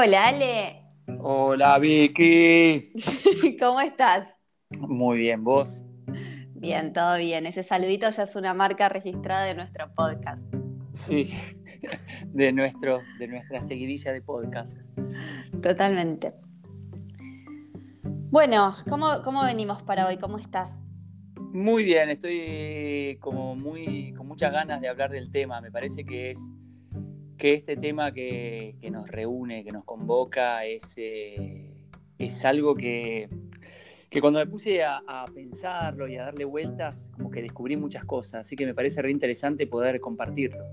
Hola, Ale. Hola, Vicky. ¿Cómo estás? Muy bien, ¿vos? Bien, todo bien. Ese saludito ya es una marca registrada de nuestro podcast. Sí, de, nuestro, de nuestra seguidilla de podcast. Totalmente. Bueno, ¿cómo, ¿cómo venimos para hoy? ¿Cómo estás? Muy bien, estoy como muy con muchas ganas de hablar del tema. Me parece que es que este tema que, nos reúne, que nos convoca, es, eh, es algo que, que, cuando me puse a, pensarlo y a darle vueltas, como que descubrí muchas cosas. Así que me parece re interesante poder compartirlo.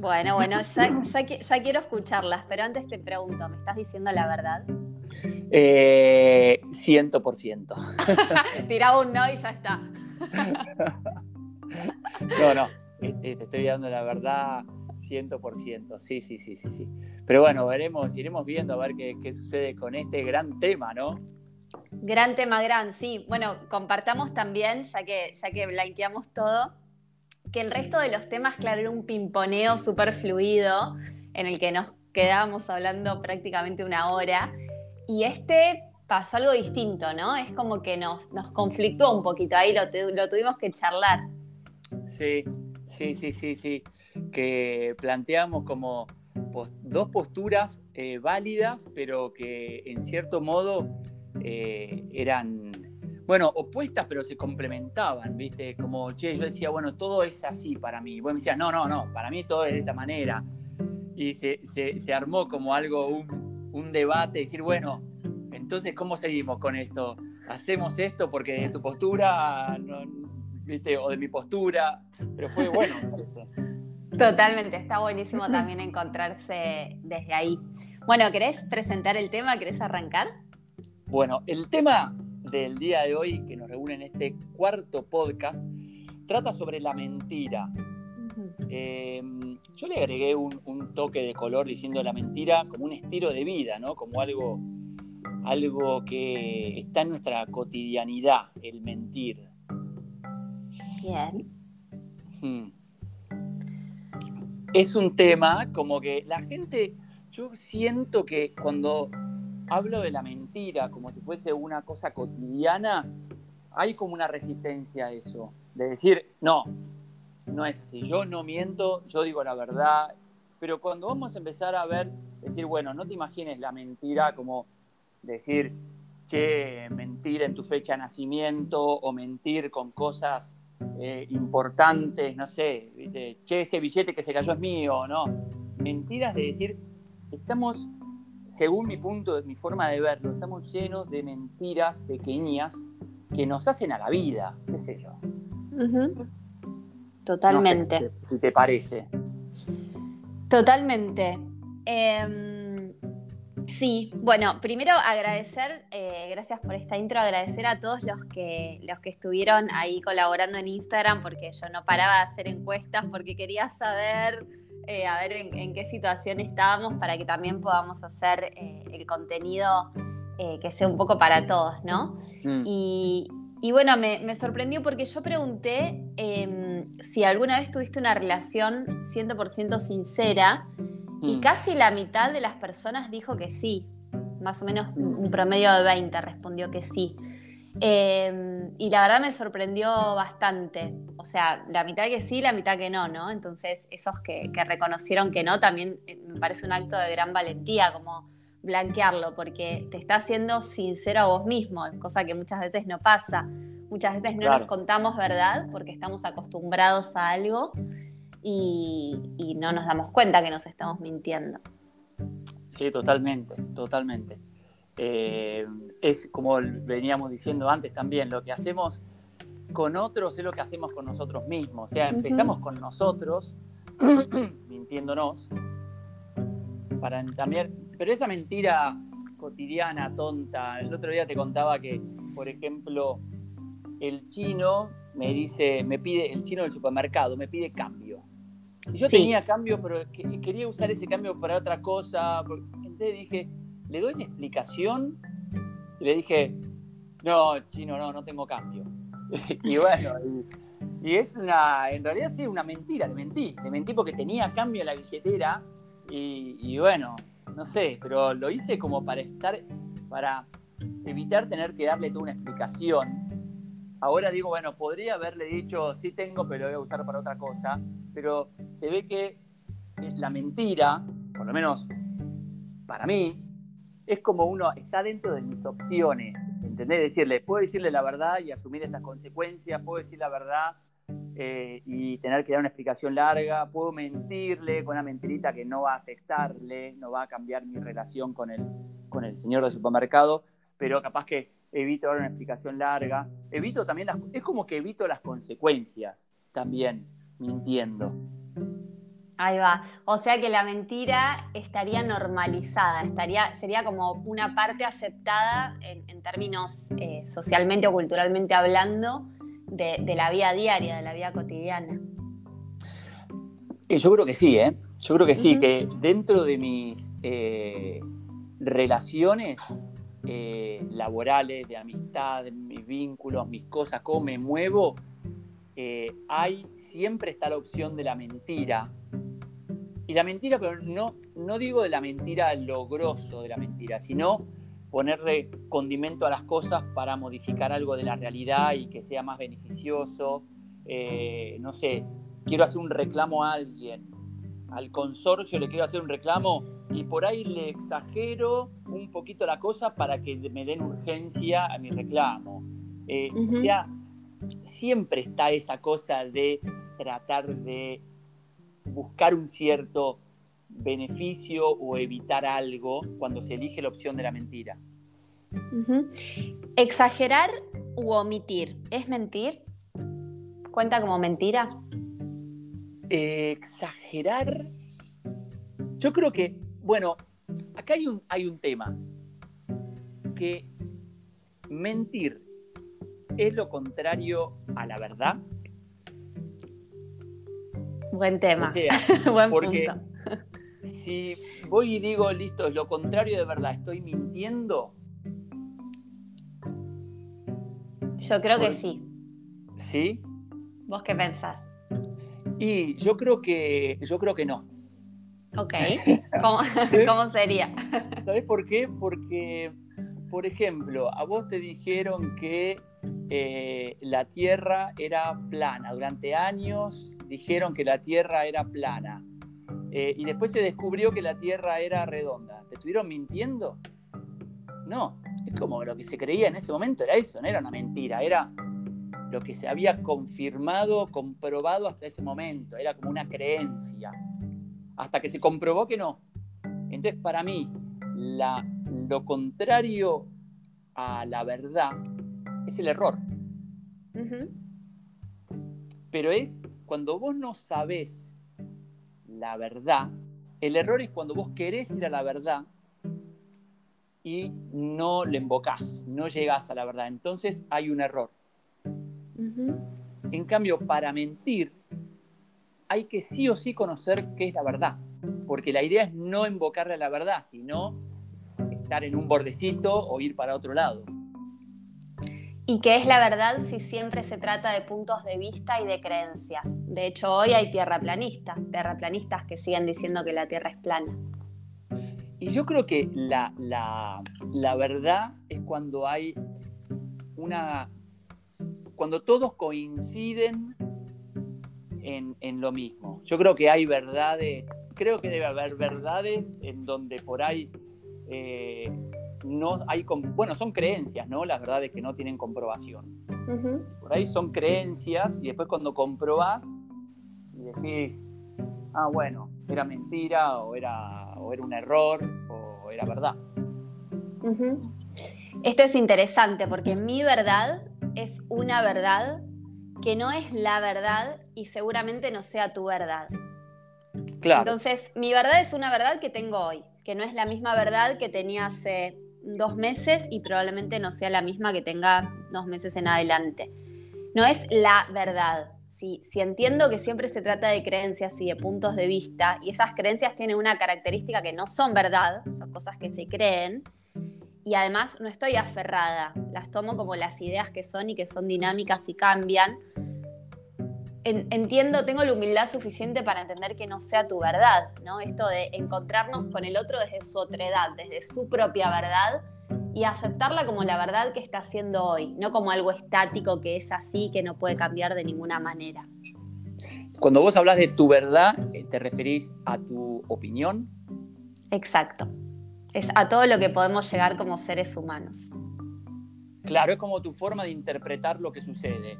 Bueno, bueno, ya, ya, quiero escucharlas, pero antes te pregunto, ¿me estás diciendo la verdad? Eh, ciento por ciento. Tiraba un no y ya está. no, no, eh, te estoy dando la verdad 100%, sí, sí, sí, sí, sí. Pero bueno, veremos, iremos viendo a ver qué, sucede con este gran tema, ¿no? Gran tema, gran, sí. Bueno, compartamos también, ya que, ya que blanqueamos todo, que el resto de los temas, claro, era un pimponeo súper fluido en el que nos quedábamos hablando prácticamente una hora. Y este pasó algo distinto, ¿no? Es como que nos, nos conflictó un poquito, ahí lo, lo tuvimos que charlar. Sí, sí, sí, sí, sí que planteamos como dos posturas eh, válidas, pero que en cierto modo eh, eran, bueno, opuestas, pero se complementaban, ¿viste? Como, che, yo decía, bueno, todo es así para mí. Y vos me decías, no, no, no, para mí todo es de esta manera. Y se, armó como algo, un, debate, decir, bueno, entonces, ¿cómo seguimos con esto? ¿Hacemos esto porque de tu postura, ¿viste? O de mi postura, pero fue bueno. Totalmente, está buenísimo también encontrarse desde ahí. Bueno, ¿querés presentar el tema? ¿Querés arrancar? Bueno, el tema del día de hoy que nos reúne en este cuarto podcast trata sobre la mentira. Em, yo le agregué un, toque de color diciendo la mentira como un estilo de vida, ¿no? Como algo, algo que está en nuestra cotidianidad, el mentir. Bien. Hmm es un tema como que la gente, yo siento que cuando hablo de la mentira como si fuese una cosa cotidiana, hay como una resistencia a eso, de decir, no, no es así, yo no miento, yo digo la verdad, pero cuando vamos a empezar a ver, decir, bueno, no te imagines la mentira como decir, che, mentir en tu fecha de nacimiento o mentir con cosas eh, importantes, no sé, che, ese billete que se cayó es mío, ¿no? Mentiras de decir, estamos, según mi punto, mi forma de verlo, estamos llenos de mentiras pequeñas que nos hacen a la vida, qué sé yo. Totalmente. si, te, parece. Totalmente. Em, Sí, bueno, primero agradecer, eh, gracias por esta intro, agradecer a todos los que, los que estuvieron ahí colaborando en Instagram, porque yo no paraba de hacer encuestas, porque quería saber, eh, a ver en, qué situación estábamos, para que también podamos hacer eh, el contenido que sea un poco para todos, ¿no? Mm. Y, bueno, me, me, sorprendió porque yo pregunté em, si alguna vez tuviste una relación 100% sincera y mm. casi la mitad de las personas dijo que sí. Más o menos mm. un promedio de 20 respondió que sí. Em, y la verdad me sorprendió bastante. O sea, la mitad que sí, la mitad que no, ¿no? Entonces, esos que, reconocieron que no, también eh, me parece un acto de gran valentía, como blanquearlo, porque te está haciendo sincero a vos mismo, cosa que muchas veces no pasa. Muchas veces no nos contamos verdad porque estamos acostumbrados a algo y, no nos damos cuenta que nos estamos mintiendo. Sí, totalmente, totalmente. Eh, es como veníamos diciendo antes también, lo que hacemos con otros es lo que hacemos con nosotros mismos. O sea, empezamos con nosotros, mintiéndonos, para también, pero esa mentira cotidiana, tonta, el otro día te contaba que, por ejemplo, el chino me dice, me pide, el chino del supermercado me pide cambio yo tenía cambio, pero quería usar ese cambio para otra cosa. Entonces dije, le doy una explicación y le dije, no, chino, no, no tengo cambio. y bueno, y, es una, en realidad sí, una mentira, le mentí. Le mentí porque tenía cambio en la billetera y, bueno, no sé, pero lo hice como para estar, para evitar tener que darle toda una explicación. Ahora digo, bueno, podría haberle dicho, sí tengo, pero lo voy a usar para otra cosa, pero se ve que la mentira, por lo menos para mí, es como uno está dentro de mis opciones, ¿entendés? Decirle, puedo decirle la verdad y asumir estas consecuencias, puedo decir la verdad eh, y tener que dar una explicación larga, puedo mentirle con una mentirita que no va a afectarle, no va a cambiar mi relación con el, con el señor del supermercado, pero capaz que evito dar una explicación larga, evito también las, es como que evito las consecuencias también mintiendo. Ahí va. O sea que la mentira estaría normalizada, estaría, sería como una parte aceptada en, términos eh, socialmente o culturalmente hablando de, la vida diaria, de la vida cotidiana. Eh, yo creo que sí, ¿eh? Yo creo que sí, que dentro de mis eh, relaciones laborales, de amistad, mis vínculos, mis cosas, cómo me muevo, hay, siempre está la opción de la mentira. Y la mentira, pero no, no digo de la mentira logroso de la mentira, sino ponerle condimento a las cosas para modificar algo de la realidad y que sea más beneficioso. Eh, no sé, quiero hacer un reclamo a alguien, al consorcio le quiero hacer un reclamo y por ahí le exagero un poquito la cosa para que me den urgencia a mi reclamo. Eh, o sea, siempre está esa cosa de tratar de buscar un cierto beneficio o evitar algo cuando se elige la opción de la mentira. Exagerar u omitir, ¿es mentir? ¿Cuenta como mentira? exagerar. Yo creo que, bueno, acá hay un, hay un tema. Que mentir es lo contrario a la verdad. Buen tema. Buen porque si voy y digo, listo, es lo contrario de verdad, estoy mintiendo. Yo creo que sí. ¿Sí? ¿Vos qué pensás? Y yo creo que, yo creo que no. Ok. ¿Cómo, sería? ¿Sabés por qué? Porque, por ejemplo, a vos te dijeron que eh, la Tierra era plana. Durante años dijeron que la Tierra era plana. Eh, y después se descubrió que la Tierra era redonda. ¿Te estuvieron mintiendo? No, es como lo que se creía en ese momento era eso, no era una mentira, era lo que se había confirmado, comprobado hasta ese momento, era como una creencia, hasta que se comprobó que no. Entonces, para mí, lo contrario a la verdad es el error. Pero es cuando vos no sabés la verdad. El error es cuando vos querés ir a la verdad y no le invocás, no llegás a la verdad. Entonces hay un error. En cambio, para mentir, hay que sí o sí conocer qué es la verdad. Porque la idea es no invocarle a la verdad, sino estar en un bordecito o ir para otro lado. ¿Y qué es la verdad si siempre se trata de puntos de vista y de creencias? De hecho, hoy hay tierraplanistas, terraplanistas que siguen diciendo que la Tierra es plana. Y yo creo que la, verdad es cuando hay una. cuando todos coinciden en, lo mismo. Yo creo que hay verdades, creo que debe haber verdades en donde por ahí eh, no hay, bueno, son creencias, ¿no? Las verdades que no tienen comprobación. Por ahí son creencias y después cuando comprobás y decís, ah, bueno, era mentira o era, o era un error o era verdad. Esto es interesante porque mi verdad es una verdad que no es la verdad y seguramente no sea tu verdad. Claro. Entonces, mi verdad es una verdad que tengo hoy, que no es la misma verdad que tenía hace dos meses y probablemente no sea la misma que tenga dos meses en adelante. No es la verdad. Si, si entiendo que siempre se trata de creencias y de puntos de vista, y esas creencias tienen una característica que no son verdad, son cosas que se creen, y además no estoy aferrada, las tomo como las ideas que son y que son dinámicas y cambian. entiendo, tengo la humildad suficiente para entender que no sea tu verdad, ¿no? Esto de encontrarnos con el otro desde su otredad, desde su propia verdad y aceptarla como la verdad que está haciendo hoy, no como algo estático que es así, que no puede cambiar de ninguna manera. Cuando vos hablas de tu verdad, eh, ¿te referís a tu opinión? Exacto. Es a todo lo que podemos llegar como seres humanos. Claro, es como tu forma de interpretar lo que sucede.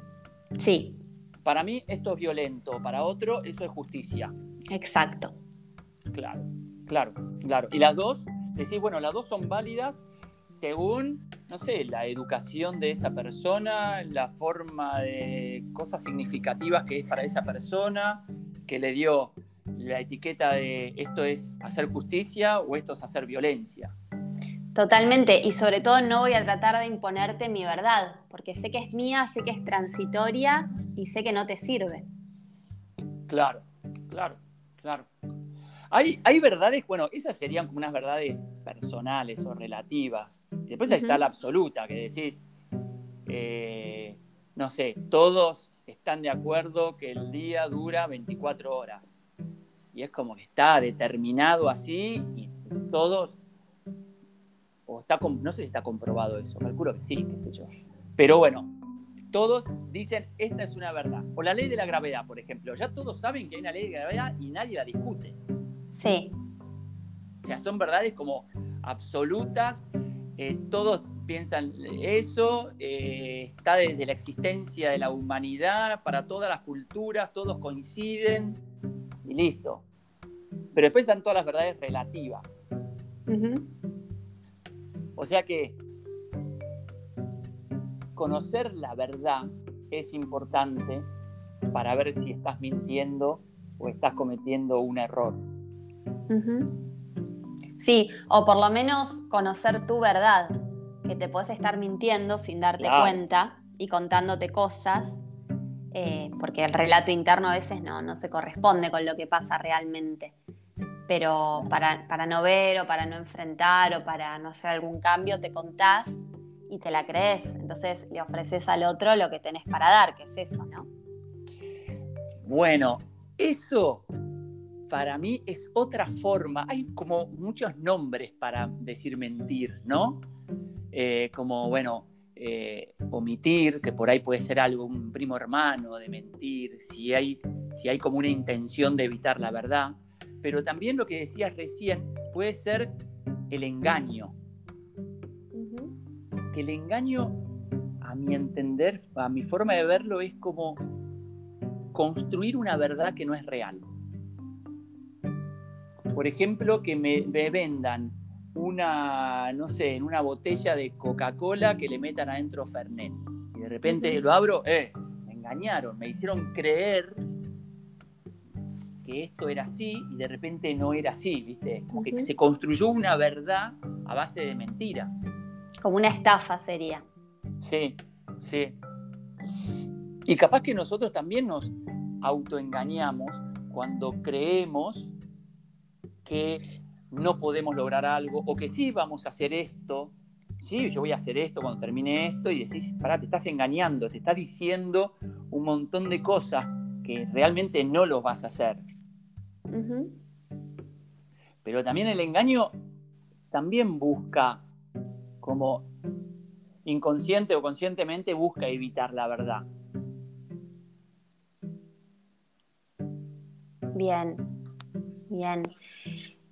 Sí. Para mí esto es violento, para otro eso es justicia. Exacto. Claro, claro, claro. Y las dos, decís, bueno, las dos son válidas según, no sé, la educación de esa persona, la forma de cosas significativas que es para esa persona, que le dio la etiqueta de esto es hacer justicia o esto es hacer violencia. Totalmente, y sobre todo no voy a tratar de imponerte mi verdad, porque sé que es mía, sé que es transitoria y sé que no te sirve. Claro, claro, claro. Hay, hay verdades, bueno, esas serían como unas verdades personales o relativas. Y después está la absoluta, que decís, eh, no sé, todos están de acuerdo que el día dura 24 horas. Y es como que está determinado así y todos, o está, no sé si está comprobado eso, calculo que sí, qué sé yo. Pero bueno, todos dicen, esta es una verdad. O la ley de la gravedad, por ejemplo. Ya todos saben que hay una ley de gravedad y nadie la discute. Sí. O sea, son verdades como absolutas, eh, todos piensan eso, eh, está desde la existencia de la humanidad, para todas las culturas, todos coinciden y listo. Pero después están todas las verdades relativas. O sea que conocer la verdad es importante para ver si estás mintiendo o estás cometiendo un error. Sí, o por lo menos conocer tu verdad, que te puedes estar mintiendo sin darte cuenta y contándote cosas, eh, porque el relato interno a veces no, no se corresponde con lo que pasa realmente. Pero para, para no ver o para no enfrentar o para no hacer algún cambio, te contás y te la crees. Entonces le ofreces al otro lo que tenés para dar, que es eso, ¿no? Bueno, eso para mí es otra forma. Hay como muchos nombres para decir mentir, ¿no? Eh, como, bueno, eh, omitir, que por ahí puede ser algo, un primo hermano de mentir, si hay, si hay como una intención de evitar la verdad. Pero también lo que decías recién puede ser el engaño. Que el engaño, a mi entender, a mi forma de verlo, es como construir una verdad que no es real. Por ejemplo, que me, vendan una, no sé, en una botella de Coca-Cola que le metan adentro Fernet. Y de repente lo abro, eh, me engañaron, me hicieron creer que esto era así y de repente no era así, ¿viste? Como que se construyó una verdad a base de mentiras. Como una estafa sería. Sí, sí. Y capaz que nosotros también nos autoengañamos cuando creemos que no podemos lograr algo o que sí vamos a hacer esto, sí, yo voy a hacer esto cuando termine esto y decís, pará, te estás engañando, te estás diciendo un montón de cosas que realmente no los vas a hacer. Pero también el engaño también busca, como inconsciente o conscientemente, busca evitar la verdad. Bien, bien.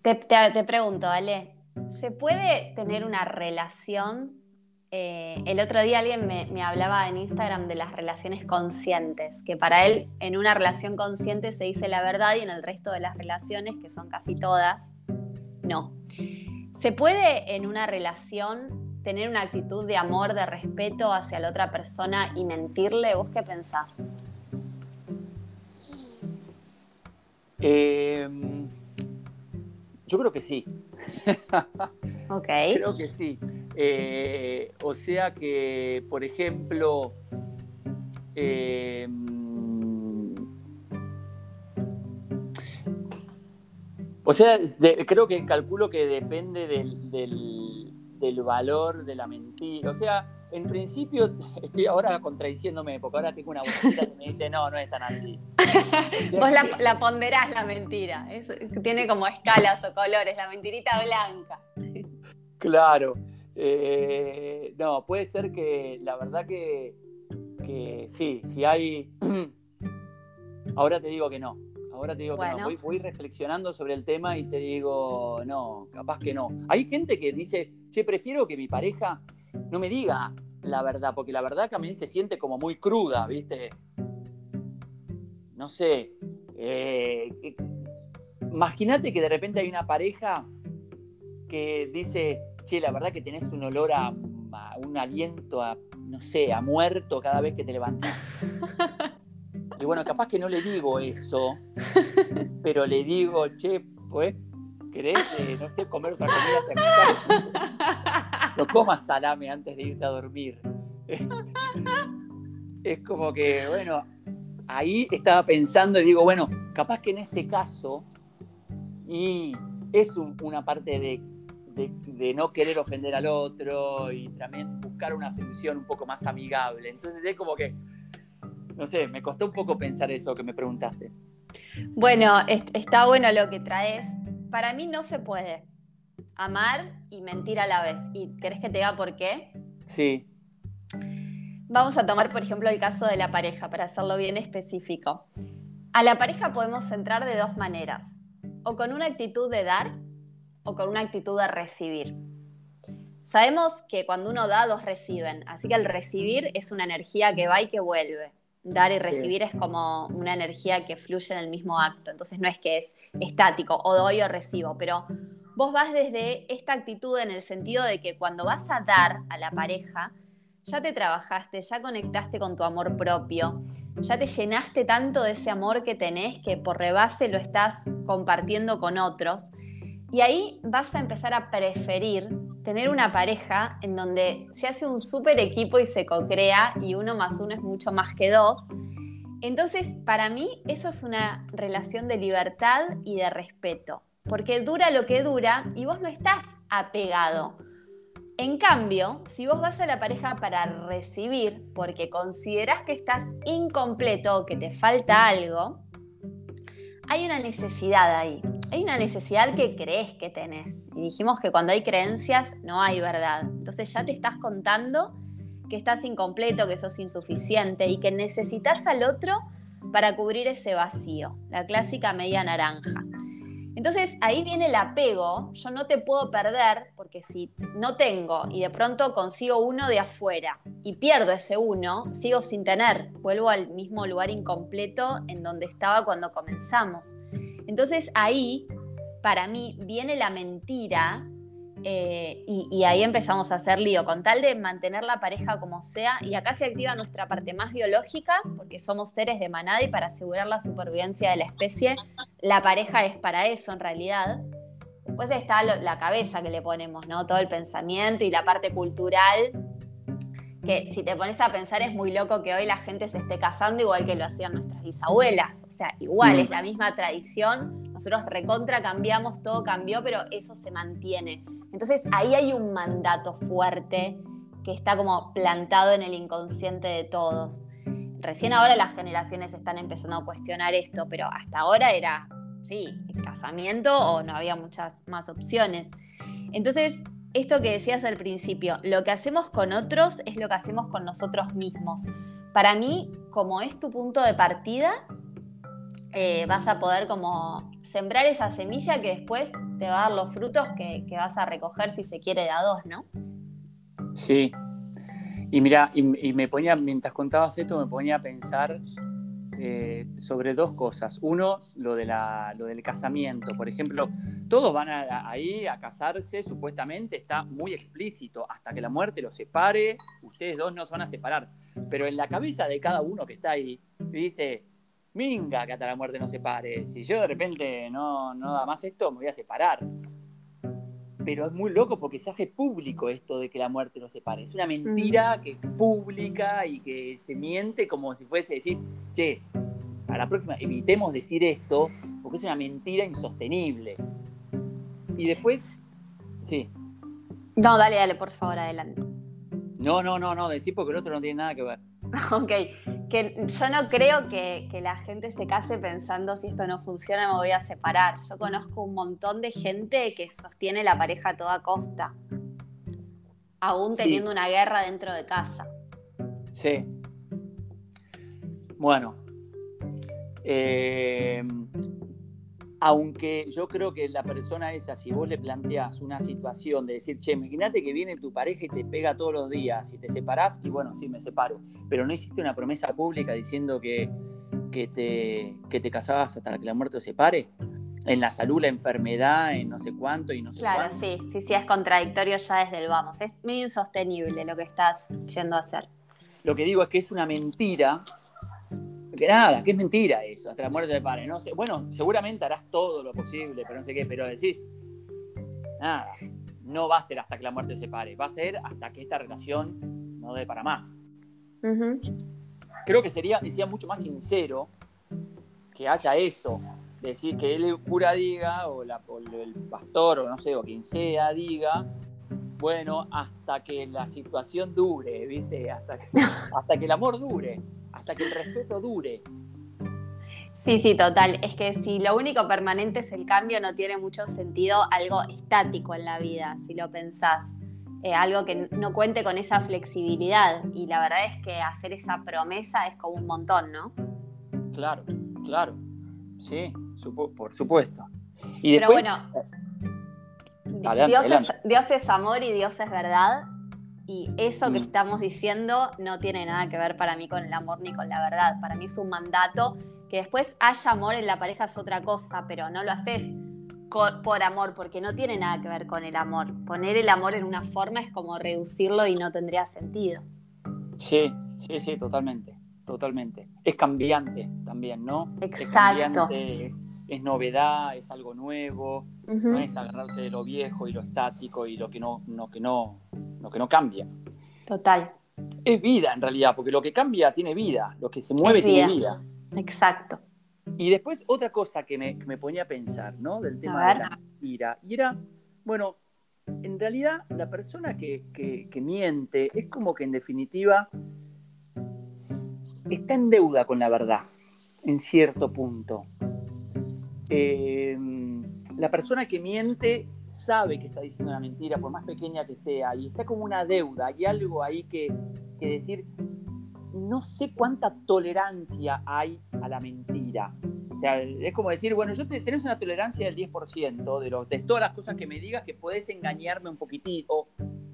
Te, pregunto, Ale, ¿se puede tener una relación? Eh, el otro día alguien me, hablaba en Instagram de las relaciones conscientes, que para él en una relación consciente se dice la verdad y en el resto de las relaciones, que son casi todas, no. ¿Se puede en una relación tener una actitud de amor, de respeto hacia la otra persona y mentirle? ¿Vos qué pensás? Eh, yo creo que sí. ok. Creo que sí. Eh, o sea que, por ejemplo, em, o sea, creo que calculo que depende del, del, valor de la mentira. O sea, en principio estoy ahora contradiciéndome, porque ahora tengo una vocecita que me dice, no, no es tan así. Vos la, ponderás la mentira, tiene como escalas o colores, la mentirita blanca. Claro. Eh, no, puede ser que la verdad que, que sí, si hay... ahora te digo que no. Ahora te digo que no. Voy, reflexionando sobre el tema y te digo, no, capaz que no. Hay gente que dice, che, prefiero que mi pareja no me diga la verdad, porque la verdad mí se siente como muy cruda, ¿viste? No sé. Eh, Imagínate que de repente hay una pareja que dice, che, la verdad que tenés un olor a, un aliento a, no sé, a muerto cada vez que te levantas. Y bueno, capaz que no le digo eso, pero le digo, che, pues, ¿querés, eh, no sé, comer otra comida? No comas salame antes de irte a dormir. Es como que, bueno, ahí estaba pensando y digo, bueno, capaz que en ese caso, y es una parte de de, no querer ofender al otro y también buscar una solución un poco más amigable. Entonces es como que, no sé, me costó un poco pensar eso que me preguntaste. Bueno, está bueno lo que traes. Para mí no se puede amar y mentir a la vez. ¿Y querés que te diga por qué? Sí. Vamos a tomar, por ejemplo, el caso de la pareja, para hacerlo bien específico. A la pareja podemos centrar de dos maneras. O con una actitud de dar o con una actitud de recibir. Sabemos que cuando uno da, dos reciben, así que el recibir es una energía que va y que vuelve. Dar y recibir es como una energía que fluye en el mismo acto, entonces no es que es estático, o doy o recibo, pero vos vas desde esta actitud en el sentido de que cuando vas a dar a la pareja, ya te trabajaste, ya conectaste con tu amor propio, ya te llenaste tanto de ese amor que tenés que por rebase lo estás compartiendo con otros y ahí vas a empezar a preferir tener una pareja en donde se hace un súper equipo y se co-crea y uno más uno es mucho más que dos. Entonces, para mí eso es una relación de libertad y de respeto, porque dura lo que dura y vos no estás apegado. En cambio, si vos vas a la pareja para recibir porque consideras que estás incompleto o que te falta algo, hay una necesidad ahí hay una necesidad que crees que tenés. Y dijimos que cuando hay creencias no hay verdad. Entonces ya te estás contando que estás incompleto, que sos insuficiente y que necesitas al otro para cubrir ese vacío, la clásica media naranja. Entonces ahí viene el apego, yo no te puedo perder porque si no tengo y de pronto consigo uno de afuera y pierdo ese uno, sigo sin tener, vuelvo al mismo lugar incompleto en donde estaba cuando comenzamos. Entonces ahí, para mí, viene la mentira eh, y, ahí empezamos a hacer lío, con tal de mantener la pareja como sea, y acá se activa nuestra parte más biológica, porque somos seres de manada y para asegurar la supervivencia de la especie, la pareja es para eso en realidad. Después está la cabeza que le ponemos, ¿no? Todo el pensamiento y la parte cultural, que si te pones a pensar es muy loco que hoy la gente se esté casando igual que lo hacían nuestras bisabuelas. O sea, igual, es la misma tradición. Nosotros recontra cambiamos, todo cambió, pero eso se mantiene. Entonces ahí hay un mandato fuerte que está como plantado en el inconsciente de todos. Recién ahora las generaciones están empezando a cuestionar esto, pero hasta ahora era, sí, casamiento o no había muchas más opciones. Entonces, esto que decías al principio, lo que hacemos con otros es lo que hacemos con nosotros mismos. Para mí, como es tu punto de partida, eh, vas a poder como sembrar esa semilla que después te va a dar los frutos que, vas a recoger si se quiere de a dos, ¿no? Sí. Y mira, y me ponía, mientras contabas esto, me ponía a pensar eh, sobre dos cosas. Uno, lo, de la, lo del casamiento. Por ejemplo, todos van ahí a casarse, supuestamente está muy explícito, hasta que la muerte los separe, ustedes dos no se van a separar. Pero en la cabeza de cada uno que está ahí, dice, minga que hasta la muerte nos separe. Si yo de repente no, no da más esto, me voy a separar pero es muy loco porque se hace público esto de que la muerte no separe. Es una mentira que es pública y que se miente como si fuese decir, che, a la próxima evitemos decir esto porque es una mentira insostenible. Y después, sí. No, dale, dale, por favor, adelante. No, no, no, no, decir porque el otro no tiene nada que ver. Ok, que yo no creo que, que, la gente se case pensando si esto no funciona me voy a separar. Yo conozco un montón de gente que sostiene la pareja a toda costa, aún teniendo una guerra dentro de casa. Sí. Bueno. Eh, aunque yo creo que la persona esa, si vos le planteás una situación de decir, che, imagínate que viene tu pareja y te pega todos los días y te separás, y bueno, sí, me separo, pero no hiciste una promesa pública diciendo que, que, te, que te casabas hasta que la muerte te separe, en la salud, la enfermedad, en no sé cuánto y no sé Claro, sí, sí, sí, es contradictorio ya desde el vamos, es medio insostenible lo que estás yendo a hacer. Lo que digo es que es una mentira que nada, que es mentira eso, hasta la muerte del padre. No sé, bueno, seguramente harás todo lo posible, pero no sé qué, pero decís, nada, no va a ser hasta que la muerte se pare, va a ser hasta que esta relación no dé para más. Creo que sería, decía mucho más sincero que haya eso, decir que el cura diga, o, la, o el pastor, o no sé, o quien sea, diga, bueno, hasta que la situación dure, ¿viste? Hasta que, hasta que el amor dure hasta que el respeto dure. Sí, sí, total. Es que si lo único permanente es el cambio, no tiene mucho sentido algo estático en la vida, si lo pensás. Eh, algo que no cuente con esa flexibilidad. Y la verdad es que hacer esa promesa es como un montón, ¿no? Claro, claro. Sí, por supuesto. Pero bueno, Dios es amor y Dios es verdad. Y eso que mm. estamos diciendo no tiene nada que ver para mí con el amor ni con la verdad. Para mí es un mandato que después haya amor en la pareja es otra cosa, pero no lo haces por amor, porque no tiene nada que ver con el amor. Poner el amor en una forma es como reducirlo y no tendría sentido. Sí, sí, sí, totalmente, totalmente. Es cambiante también, ¿no? Exacto. Es, es, novedad, es algo nuevo, no es agarrarse de lo viejo y lo estático y lo que no, no, que no lo que no cambia. Total. Es vida en realidad, porque lo que cambia tiene vida, lo que se mueve tiene vida. Exacto. Y después otra cosa que me, ponía a pensar, ¿no? Del tema de la ira. Y era, bueno, en realidad la persona que, miente es como que en definitiva está en deuda con la verdad, en cierto punto. Eh, la persona que miente sabe que está diciendo una mentira, por más pequeña que sea, y está como una deuda, hay algo ahí que, decir, no sé cuánta tolerancia hay a la mentira. O sea, es como decir, bueno, yo te, tenés una tolerancia del 10% de, de todas las cosas que me digas que puedes engañarme un poquitito,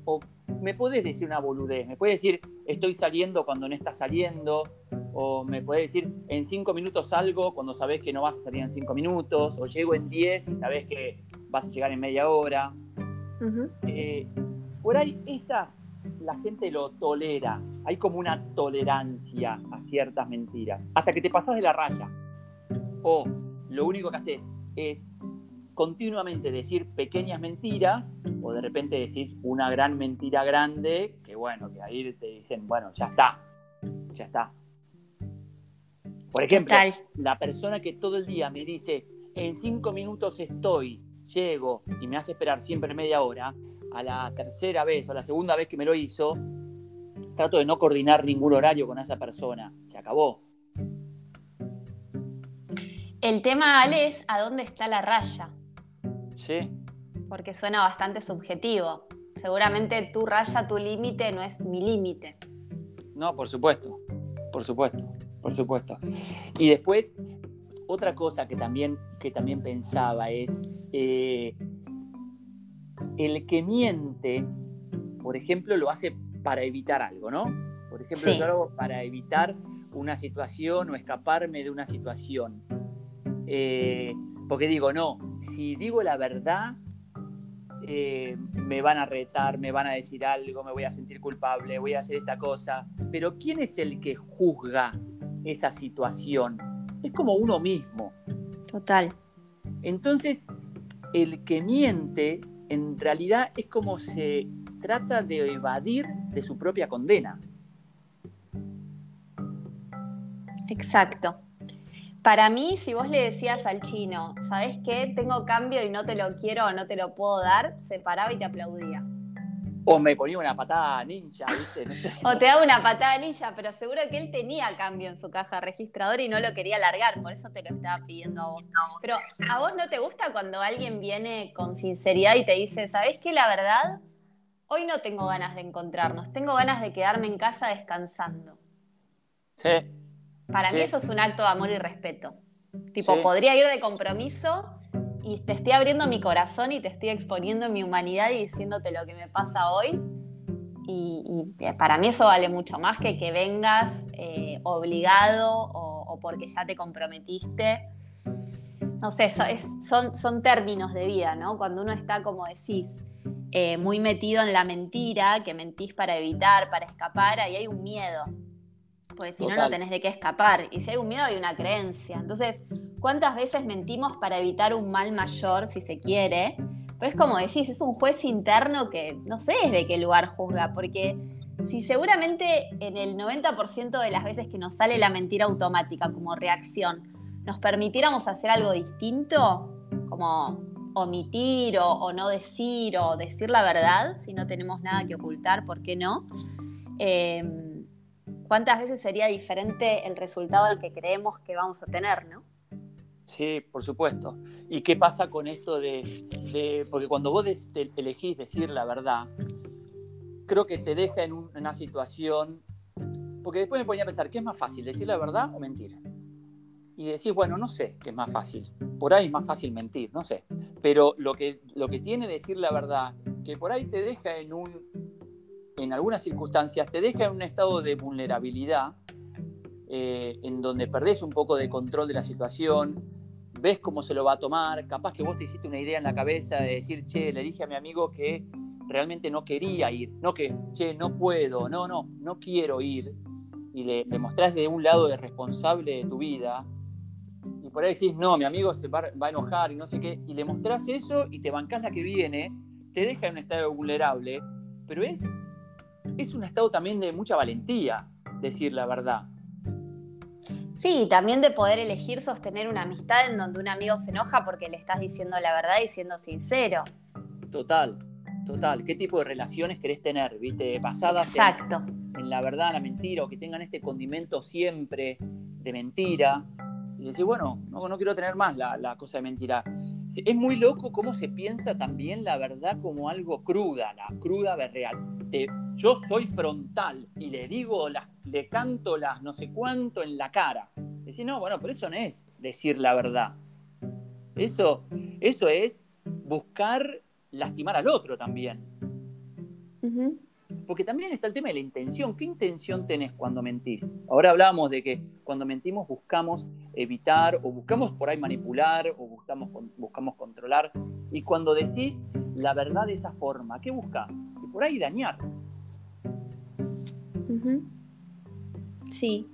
o, me puedes decir una boludez, me puedes decir, estoy saliendo cuando no estás saliendo, o me puedes decir, en cinco minutos salgo cuando sabes que no vas a salir en cinco minutos, o llego en 10 y sabes que vas a llegar en media hora. Eh, por ahí esas la gente lo tolera, hay como una tolerancia a ciertas mentiras, hasta que te pasas de la raya. O lo único que haces es continuamente decir pequeñas mentiras o de repente decís una gran mentira grande que bueno, que ahí te dicen, bueno, ya está, ya está. Por ejemplo, la persona que todo el día me dice, en cinco minutos estoy, llego y me hace esperar siempre media hora, a la tercera vez o la segunda vez que me lo hizo, trato de no coordinar ningún horario con esa persona. Se acabó. El tema, Ale, es a dónde está la raya. Sí. Porque suena bastante subjetivo. Seguramente tu raya, tu límite no es mi límite. No, por supuesto. Por supuesto. Por supuesto. Y después, otra cosa que también, que también pensaba es, eh, el que miente, por ejemplo, lo hace para evitar algo, ¿no? Por ejemplo, yo lo hago para evitar una situación o escaparme de una situación. Eh, porque digo, no, si digo la verdad, eh, me van a retar, me van a decir algo, me voy a sentir culpable, voy a hacer esta cosa. Pero ¿quién es el que juzga esa situación? es como uno mismo. Total. Entonces, el que miente en realidad es como se trata de evadir de su propia condena. Exacto. Para mí, si vos le decías al chino, ¿sabes qué? Tengo cambio y no te lo quiero o no te lo puedo dar, se paraba y te aplaudía. O me ponía una patada ninja, ¿viste? O te daba una patada ninja, pero seguro que él tenía cambio en su caja registradora y no lo quería largar, por eso te lo estaba pidiendo a vos. Pero ¿a vos no te gusta cuando alguien viene con sinceridad y te dice, ¿sabés qué? La verdad, hoy no tengo ganas de encontrarnos, tengo ganas de quedarme en casa descansando. Sí. Para mí eso es un acto de amor y respeto. Tipo, podría ir de compromiso y te estoy abriendo mi corazón y te estoy exponiendo mi humanidad y diciéndote lo que me pasa hoy. Y, para mí eso vale mucho más que que vengas eh, obligado o, porque ya te comprometiste. No sé, son, son términos de vida, ¿no? Cuando uno está, como decís, eh, muy metido en la mentira, que mentís para evitar, para escapar, ahí hay un miedo. Porque si no, no tenés de qué escapar. Y si hay un miedo, hay una creencia. Entonces, ¿cuántas veces mentimos para evitar un mal mayor, si se quiere? Pero es como decís, es un juez interno que no sé desde qué lugar juzga, porque si seguramente en el 90% de las veces que nos sale la mentira automática como reacción, nos permitiéramos hacer algo distinto, como omitir o, no decir o decir la verdad, si no tenemos nada que ocultar, ¿por qué no? Eh, ¿cuántas veces sería diferente el resultado al que creemos que vamos a tener, no? Sí, por supuesto. ¿Y qué pasa con esto de, porque cuando vos elegís decir la verdad, creo que te deja en una situación, porque después me ponía a pensar, ¿qué es más fácil, decir la verdad o mentir? Y decís, bueno, no sé qué es más fácil. Por ahí es más fácil mentir, no sé. Pero lo que, lo que tiene decir la verdad, que por ahí te deja en un en algunas circunstancias te deja en un estado de vulnerabilidad, eh, en donde perdés un poco de control de la situación, ves cómo se lo va a tomar, capaz que vos te hiciste una idea en la cabeza de decir, che, le dije a mi amigo que realmente no quería ir, no que, che, no puedo, no, no, no quiero ir, y le, mostrás de un lado de responsable de tu vida, y por ahí decís, no, mi amigo se va, va a enojar y no sé qué, y le mostrás eso y te bancás la que viene, te deja en un estado vulnerable, pero es es un estado también de mucha valentía decir la verdad. Sí, también de poder elegir sostener una amistad en donde un amigo se enoja porque le estás diciendo la verdad y siendo sincero. Total, total. ¿Qué tipo de relaciones querés tener? ¿Viste? Basadas Exacto. En, la verdad, la mentira, o que tengan este condimento siempre de mentira. Y decir, bueno, no, no quiero tener más la, la cosa de mentira. Es muy loco cómo se piensa también la verdad como algo cruda, la cruda real. Yo soy frontal y le digo, le canto las no sé cuánto en la cara. Decir, no, bueno, pero eso no es decir la verdad. Eso, eso es buscar lastimar al otro también. Porque también está el tema de la intención. ¿Qué intención tenés cuando mentís? Ahora hablábamos de que cuando mentimos buscamos evitar o buscamos por ahí manipular o buscamos, buscamos controlar. Y cuando decís la verdad de esa forma, ¿qué buscas? Y por ahí dañar. Sí.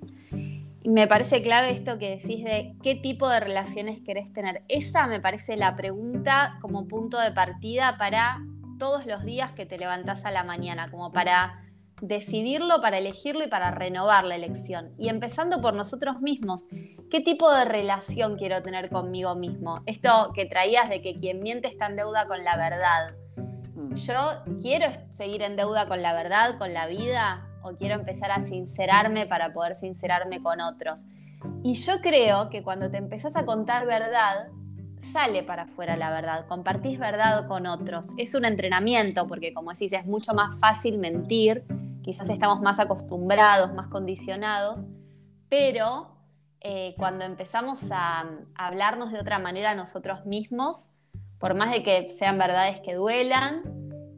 Me parece clave esto que decís de qué tipo de relaciones querés tener. Esa me parece la pregunta como punto de partida para todos los días que te levantás a la mañana, como para decidirlo, para elegirlo y para renovar la elección. Y empezando por nosotros mismos, ¿qué tipo de relación quiero tener conmigo mismo? Esto que traías de que quien miente está en deuda con la verdad. Mm. ¿Yo quiero seguir en deuda con la verdad, con la vida? ¿O quiero empezar a sincerarme para poder sincerarme con otros? Y yo creo que cuando te empezás a contar verdad, sale para afuera la verdad, compartís verdad con otros. Es un entrenamiento, porque como decís, es mucho más fácil mentir, quizás estamos más acostumbrados, más condicionados, pero eh, cuando empezamos a, hablarnos de otra manera nosotros mismos, por más de que sean verdades que duelan,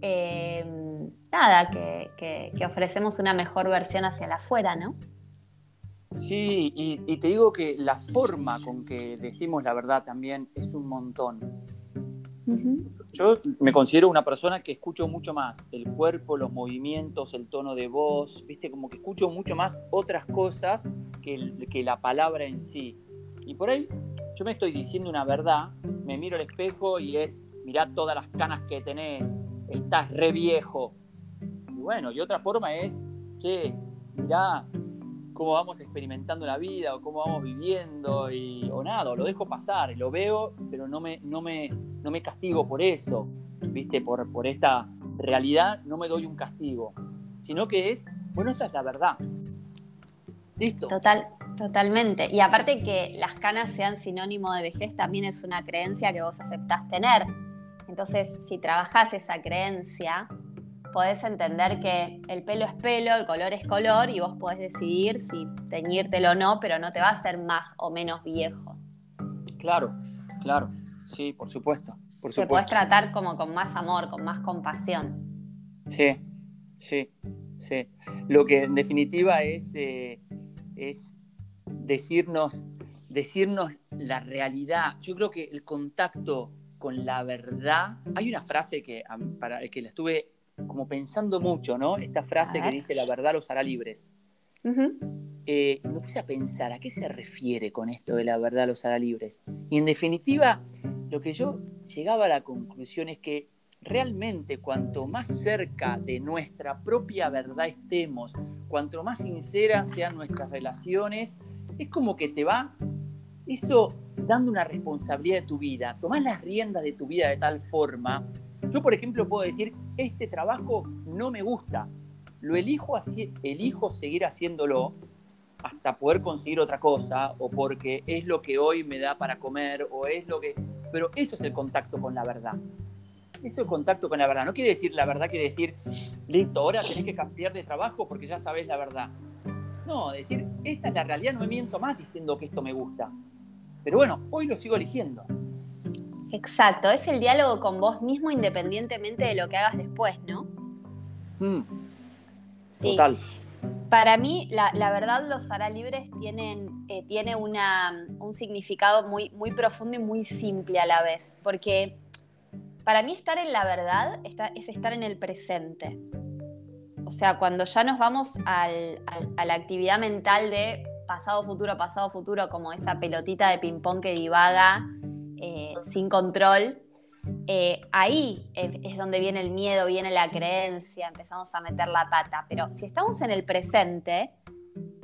eh, nada, que, que ofrecemos una mejor versión hacia la afuera, ¿no? Sí, y, te digo que la forma con que decimos la verdad también es un montón. Yo me considero una persona que escucho mucho más el cuerpo, los movimientos, el tono de voz, viste, como que escucho mucho más otras cosas que, que la palabra en sí. Y por ahí yo me estoy diciendo una verdad, me miro al espejo y es, mirá todas las canas que tenés, estás re viejo. Y bueno, y otra forma es, che, mirá cómo vamos experimentando la vida o cómo vamos viviendo y, o nada, lo dejo pasar, lo veo, pero no me, no me, no me castigo por eso, ¿viste? Por, por esta realidad no me doy un castigo, sino que es, bueno, esa es la verdad. Listo. Total, totalmente. Y aparte que las canas sean sinónimo de vejez también es una creencia que vos aceptás tener. Entonces, si trabajás esa creencia, podés entender que el pelo es pelo, el color es color y vos podés decidir si teñírtelo o no, pero no te va a hacer más o menos viejo. Claro, claro, sí, por supuesto. Por Te podés tratar como con más amor, con más compasión. Sí, sí, sí. Lo que en definitiva es, eh, es decirnos, decirnos la realidad. Yo creo que el contacto con la verdad. Hay una frase que, para, que la estuve como pensando mucho, ¿no? Esta frase que dice, la verdad los hará libres. Eh, me puse a pensar, ¿a qué se refiere con esto de la verdad los hará libres? Y en definitiva, lo que yo llegaba a la conclusión es que realmente cuanto más cerca de nuestra propia verdad estemos, cuanto más sinceras sean nuestras relaciones, es como que te va eso dando una responsabilidad de tu vida, tomás las riendas de tu vida de tal forma yo, por ejemplo, puedo decir, este trabajo no me gusta, lo elijo, así, elijo seguir haciéndolo hasta poder conseguir otra cosa, o porque es lo que hoy me da para comer, o es lo que... Pero eso es el contacto con la verdad. Eso es el contacto con la verdad. No quiere decir la verdad, quiere decir, listo, ahora tenés que cambiar de trabajo porque ya sabés la verdad. No, decir, esta es la realidad, no me miento más diciendo que esto me gusta. Pero bueno, hoy lo sigo eligiendo. Exacto, es el diálogo con vos mismo independientemente de lo que hagas después, ¿no? Mm. sí. Total. Para mí, la, verdad, los hará libres tienen, eh, tiene una, un significado muy, muy profundo y muy simple a la vez, porque para mí estar en la verdad es estar en el presente. O sea, cuando ya nos vamos al, a la actividad mental de pasado, futuro, pasado, futuro, como esa pelotita de ping-pong que divaga eh, sin control, eh, ahí es donde viene el miedo, viene la creencia, empezamos a meter la pata. Pero si estamos en el presente,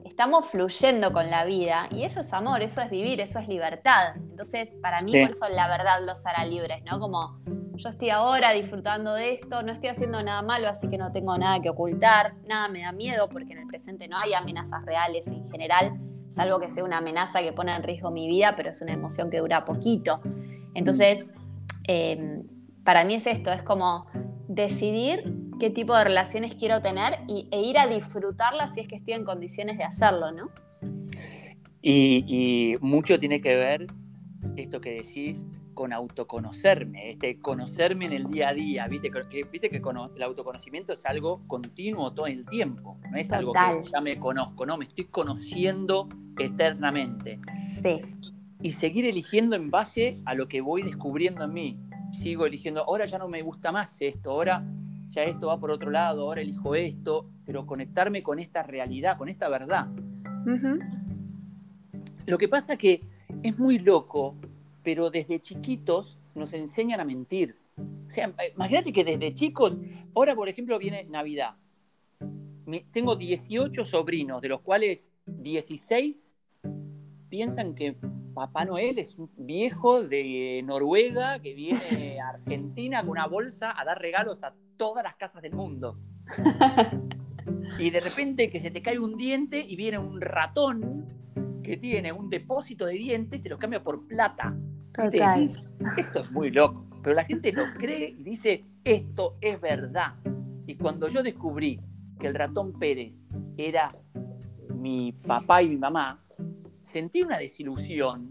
estamos fluyendo con la vida y eso es amor, eso es vivir, eso es libertad. Entonces, para mí, por eso la verdad los hará libres, ¿no? Como yo estoy ahora disfrutando de esto, no estoy haciendo nada malo, así que no tengo nada que ocultar, nada me da miedo porque en el presente no hay amenazas reales en general salvo que sea una amenaza que pone en riesgo mi vida, pero es una emoción que dura poquito. Entonces, em, para mí es esto, es como decidir qué tipo de relaciones quiero tener y, e ir a disfrutarlas si es que estoy en condiciones de hacerlo, ¿no? Y, mucho tiene que ver esto que decís con autoconocerme, este, conocerme en el día a día, viste que, viste que el autoconocimiento es algo continuo todo el tiempo, no es algo que ya me conozco, no, me estoy conociendo eternamente. Sí. Y seguir eligiendo en base a lo que voy descubriendo en mí. Sigo eligiendo, ahora ya no me gusta más esto, ahora ya esto va por otro lado, ahora elijo esto, pero conectarme con esta realidad, con esta verdad. Lo que pasa que es muy loco, pero desde chiquitos nos enseñan a mentir. O sea, imagínate que desde chicos, ahora por ejemplo viene Navidad. Tengo 18 sobrinos, de los cuales 16 piensan que Papá Noel es un viejo de Noruega que viene a Argentina con una bolsa a dar regalos a todas las casas del mundo. Y de repente que se te cae un diente y viene un ratón que tiene un depósito de dientes y se lo cambia por plata. Esto es muy loco. Pero la gente lo cree y dice, esto es verdad. Y cuando yo descubrí que el ratón Pérez era mi papá y mi mamá, sentí una desilusión.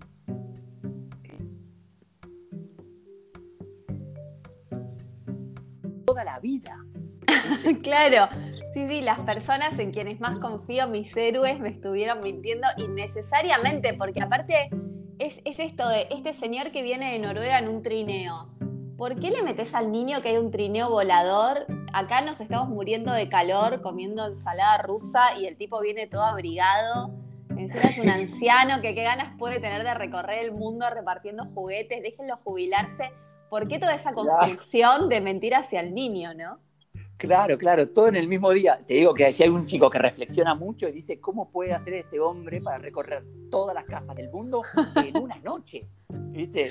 Toda la vida. claro, sí, sí, las personas en quienes más confío, mis héroes, me estuvieron mintiendo innecesariamente, porque aparte es, es esto de este señor que viene de Noruega en un trineo. ¿Por qué le metes al niño que hay un trineo volador acá nos estamos muriendo de calor comiendo ensalada rusa y el tipo viene todo abrigado. Encima es un anciano que qué ganas puede tener de recorrer el mundo repartiendo juguetes, déjenlo jubilarse. ¿Por qué toda esa construcción de mentir hacia el niño, no? Claro, claro, todo en el mismo día. Te digo que si hay un chico que reflexiona mucho y dice, ¿cómo puede hacer este hombre para recorrer todas las casas del mundo en una noche? ¿Viste?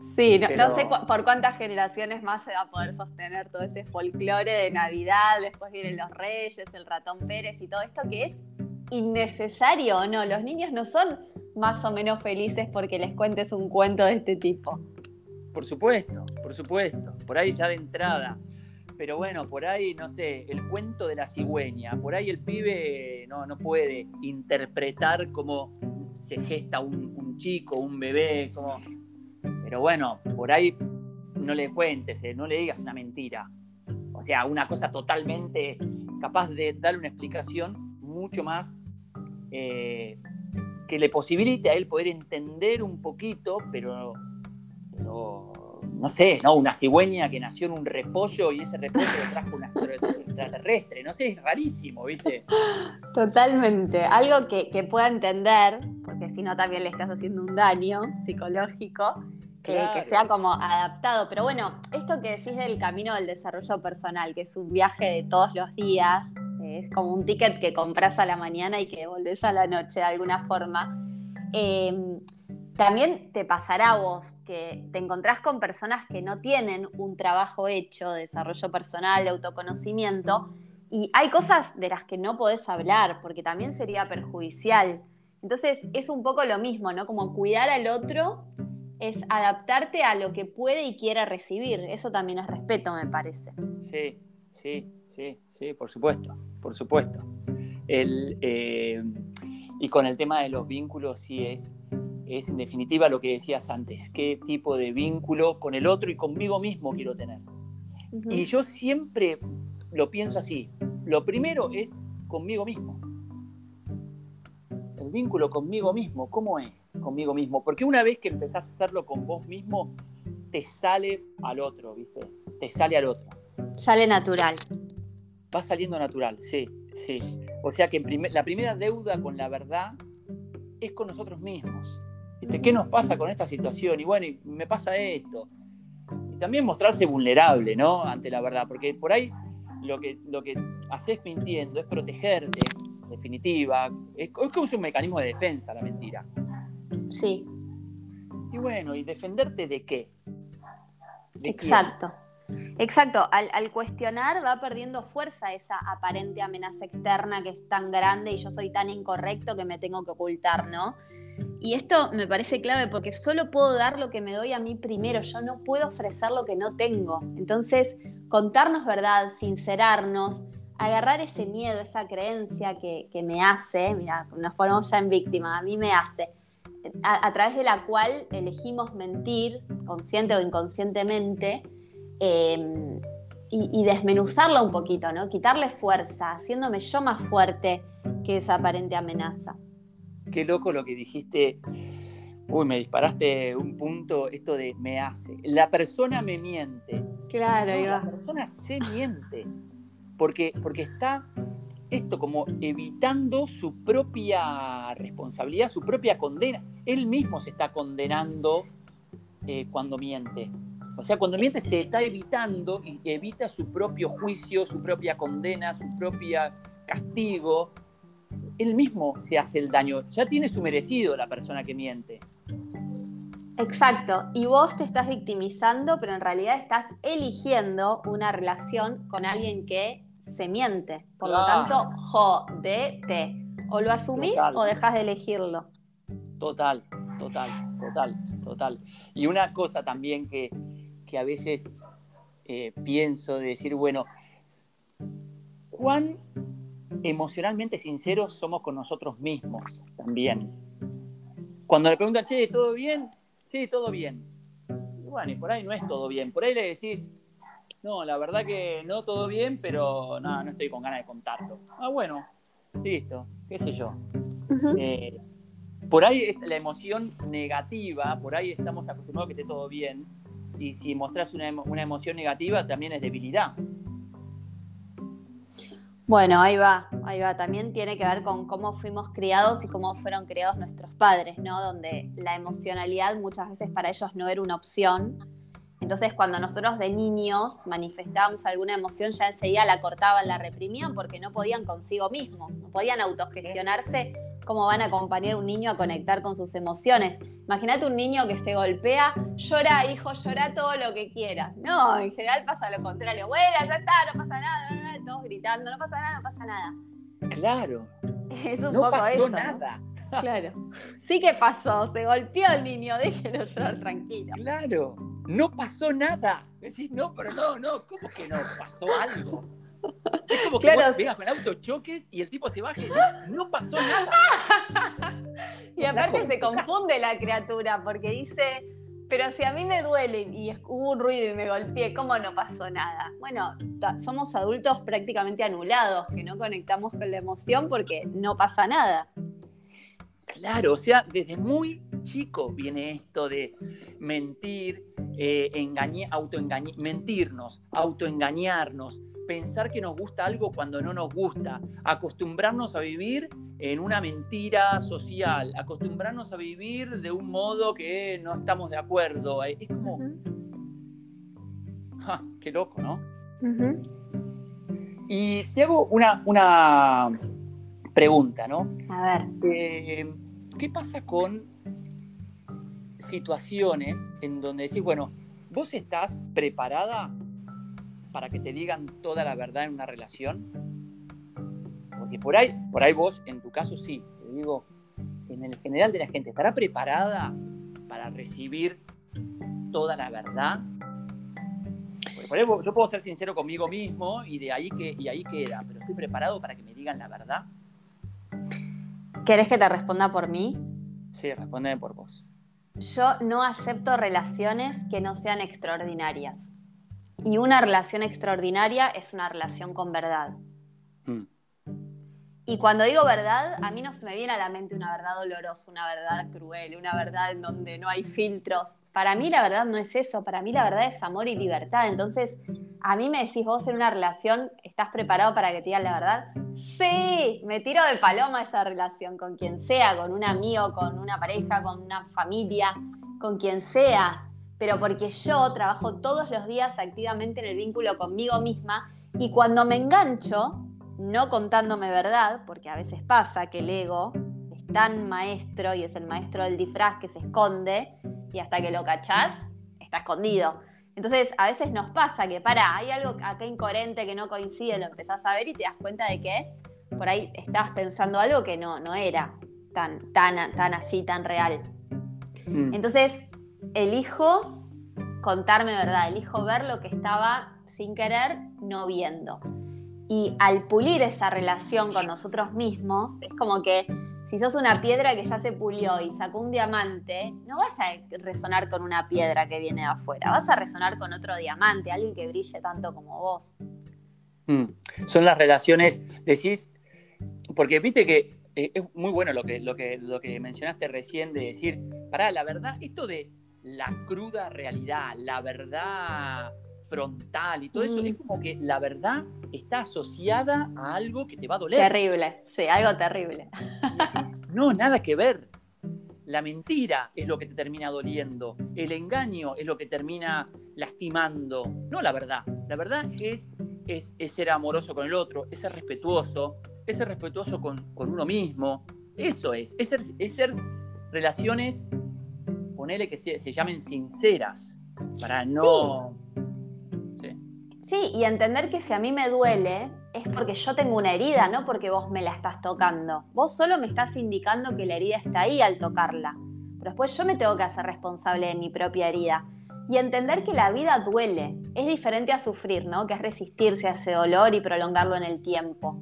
Sí, no, sé por cuántas generaciones más se va a poder sostener todo ese folclore de Navidad, después vienen los Reyes, el ratón Pérez y todo esto que es innecesario no. Los niños no son más o menos felices porque les cuentes un cuento de este tipo. Por supuesto, por supuesto. Por ahí ya de entrada. Pero bueno, por ahí, no sé, el cuento de la cigüeña. Por ahí el pibe no, no puede interpretar cómo se gesta un, chico, un bebé, pero bueno, por ahí no le cuentes, eh, no le digas una mentira. O sea, una cosa totalmente capaz de darle una explicación mucho más eh, que le posibilite a él poder entender un poquito, pero, no sé, ¿no? Una cigüeña que nació en un repollo y ese repollo le trajo un extraterrestre. No sé, es rarísimo, ¿viste? Totalmente. Algo que, que pueda entender, porque si no también le estás haciendo un daño psicológico que sea como adaptado. Pero bueno, esto que decís del camino del desarrollo personal, que es un viaje de todos los días, es como un ticket que compras a la mañana y que volvés a la noche de alguna forma. Em, también te pasará a vos que te encontrás con personas que no tienen un trabajo hecho de desarrollo personal, de autoconocimiento, y hay cosas de las que no podés hablar, porque también sería perjudicial. Entonces es un poco lo mismo, ¿no? Como cuidar al otro es adaptarte a lo que puede y quiera recibir. Eso también es respeto, me parece. Sí, sí, sí, sí, por supuesto, por supuesto. Eh, y con el tema de los vínculos, sí es, es en definitiva lo que decías antes, qué tipo de vínculo con el otro y conmigo mismo quiero tener. Y yo siempre lo pienso así. Lo primero es conmigo mismo el vínculo conmigo mismo, ¿cómo es conmigo mismo? Porque una vez que empezás a hacerlo con vos mismo, te sale al otro, ¿viste? Te sale al otro. Sale natural. Va saliendo natural, sí, sí. O sea que la primera deuda con la verdad es con nosotros mismos. ¿Viste? ¿Qué nos pasa con esta situación? Y bueno, y me pasa esto. Y también mostrarse vulnerable, ¿no? Ante la verdad, porque por ahí lo que, lo que haces mintiendo es protegerte definitiva. Es, es un mecanismo de defensa la mentira. Sí. Y bueno, ¿y defenderte de qué? Exacto. Exacto, al, cuestionar va perdiendo fuerza esa aparente amenaza externa que es tan grande y yo soy tan incorrecto que me tengo que ocultar, ¿no? Y esto me parece clave porque solo puedo dar lo que me doy a mí primero, yo no puedo ofrecer lo que no tengo. Entonces, contarnos verdad, sincerarnos, agarrar ese miedo, esa creencia que, me hace, mira, nos ponemos ya en víctima, a mí me hace, a, través de la cual elegimos mentir, consciente o inconscientemente, em, y, desmenuzarla un poquito, ¿no? Quitarle fuerza, haciéndome yo más fuerte que esa aparente amenaza. Qué loco lo que dijiste. Uy, me disparaste un punto, esto de me hace. La persona me miente. Claro, La persona se miente porque, porque está esto como evitando su propia responsabilidad, su propia condena. Él mismo se está condenando eh, cuando miente. O sea, cuando miente se está evitando y evita su propio juicio, su propia condena, su propio castigo. Él mismo se hace el daño. Ya tiene su merecido la persona que miente. Exacto, y vos te estás victimizando, pero en realidad estás eligiendo una relación con alguien que se miente. Por lo tanto, jodete. O lo asumís o dejas de elegirlo. Total, total, total, total. Y una cosa también que, a veces eh, pienso de decir, bueno, ¿cuán emocionalmente sinceros somos con nosotros mismos también? Cuando le preguntan, che, ¿todo bien? Sí, todo bien. Y bueno, y por ahí no es todo bien. Por ahí le decís, no, la verdad que no todo bien, pero nada, no estoy con ganas de contarlo. Ah, bueno, listo, qué sé yo. Eh, por ahí la emoción negativa, por ahí estamos acostumbrados a que esté todo bien, y si mostrás una, una emoción negativa también es debilidad. Bueno, ahí va, ahí va. También tiene que ver con cómo fuimos criados y cómo fueron criados nuestros padres, ¿no? Donde la emocionalidad muchas veces para ellos no era una opción entonces, cuando nosotros de niños manifestábamos alguna emoción, ya enseguida la cortaban, la reprimían porque no podían consigo mismos, no podían autogestionarse cómo van a acompañar a un niño a conectar con sus emociones. Imagínate un niño que se golpea, llora, hijo, llora todo lo que quieras. No, en general pasa lo contrario. Bueno, ya está, no pasa nada, todos gritando, no pasa nada, no pasa nada. Claro. Es un no poco pasó eso. nada. Claro. Sí que pasó, se golpeó el niño, déjelo llorar tranquilo. Claro, no pasó nada. Decís, no, pero no, no, ¿cómo que no? Pasó algo. Es como que Claro. vos vengas con auto choques y el tipo se baja y dice, no pasó nada. Y aparte se confunde la criatura porque dice, pero si a mí me duele y hubo un ruido y me golpeé, ¿cómo no pasó nada? Bueno, somos adultos prácticamente anulados, que no conectamos con la emoción porque no pasa nada. Claro, o sea, desde muy chico viene esto de mentir, eh, engañe- autoengañe- mentirnos, autoengañarnos, pensar que nos gusta algo cuando no nos gusta, acostumbrarnos a vivir en una mentira social, acostumbrarnos a vivir de un modo que no estamos de acuerdo. Es como, ja, qué loco, ¿no? Y te hago una, una pregunta, ¿no? A ver, Eh, ¿Qué pasa con situaciones en donde decís, bueno, vos estás preparada para que te digan toda la verdad en una relación? Porque por ahí, por ahí vos, en tu caso sí, te digo, en el general de la gente, ¿estará preparada para recibir toda la verdad? Porque por ahí yo puedo ser sincero conmigo mismo y de ahí que y ahí queda, pero estoy preparado para que me digan la verdad. ¿querés que te responda por mí? Sí, respóndeme por vos. Yo no acepto relaciones que no sean extraordinarias. Y una relación extraordinaria es una relación con verdad. Mm. Y cuando digo verdad, a mí no se me viene a la mente una verdad dolorosa, una verdad cruel, una verdad en donde no hay filtros. Para mí la verdad no es eso, para mí la verdad es amor y libertad. Entonces, a mí me decís vos en una relación, ¿estás preparado para que te digan la verdad? Sí, me tiro de paloma esa relación con quien sea, con un amigo, con una pareja, con una familia, con quien sea. Pero porque yo trabajo todos los días activamente en el vínculo conmigo misma y cuando me engancho, no contándome verdad, porque a veces pasa que el ego es tan maestro y es el maestro del disfraz que se esconde y hasta que lo cachás, está escondido. Entonces, a veces nos pasa que, para, hay algo acá incoherente que no coincide, lo empezás a ver y te das cuenta de que por ahí estabas pensando algo que no, no era tan, tan, tan así, tan real. Mm. Entonces, elijo contarme verdad, elijo ver lo que estaba sin querer no viendo. Y al pulir esa relación con nosotros mismos, es como que si sos una piedra que ya se pulió y sacó un diamante, no vas a resonar con una piedra que viene de afuera, vas a resonar con otro diamante, alguien que brille tanto como vos. Mm. Son las relaciones, decís, porque viste que eh, es muy bueno lo que, lo, que, lo que mencionaste recién de decir, pará, la verdad, esto de la cruda realidad, la verdad frontal y todo eso, Mm. es como que la verdad está asociada a algo que te va a doler. Terrible, sí, algo terrible. Decís, no, nada que ver. La mentira es lo que te termina doliendo. El engaño es lo que termina lastimando. No la verdad. La verdad es, es, es ser amoroso con el otro, es ser respetuoso, es ser respetuoso con, con uno mismo. Eso es. Es ser, es ser relaciones, ponele que se, se llamen sinceras. Para no. Sí. Sí, y entender que si a mí me duele es porque yo tengo una herida, no porque vos me la estás tocando. Vos solo me estás indicando que la herida está ahí al tocarla. Pero después yo me tengo que hacer responsable de mi propia herida. Y entender que la vida duele. Es diferente a sufrir, ¿no? Que es resistirse a ese dolor y prolongarlo en el tiempo.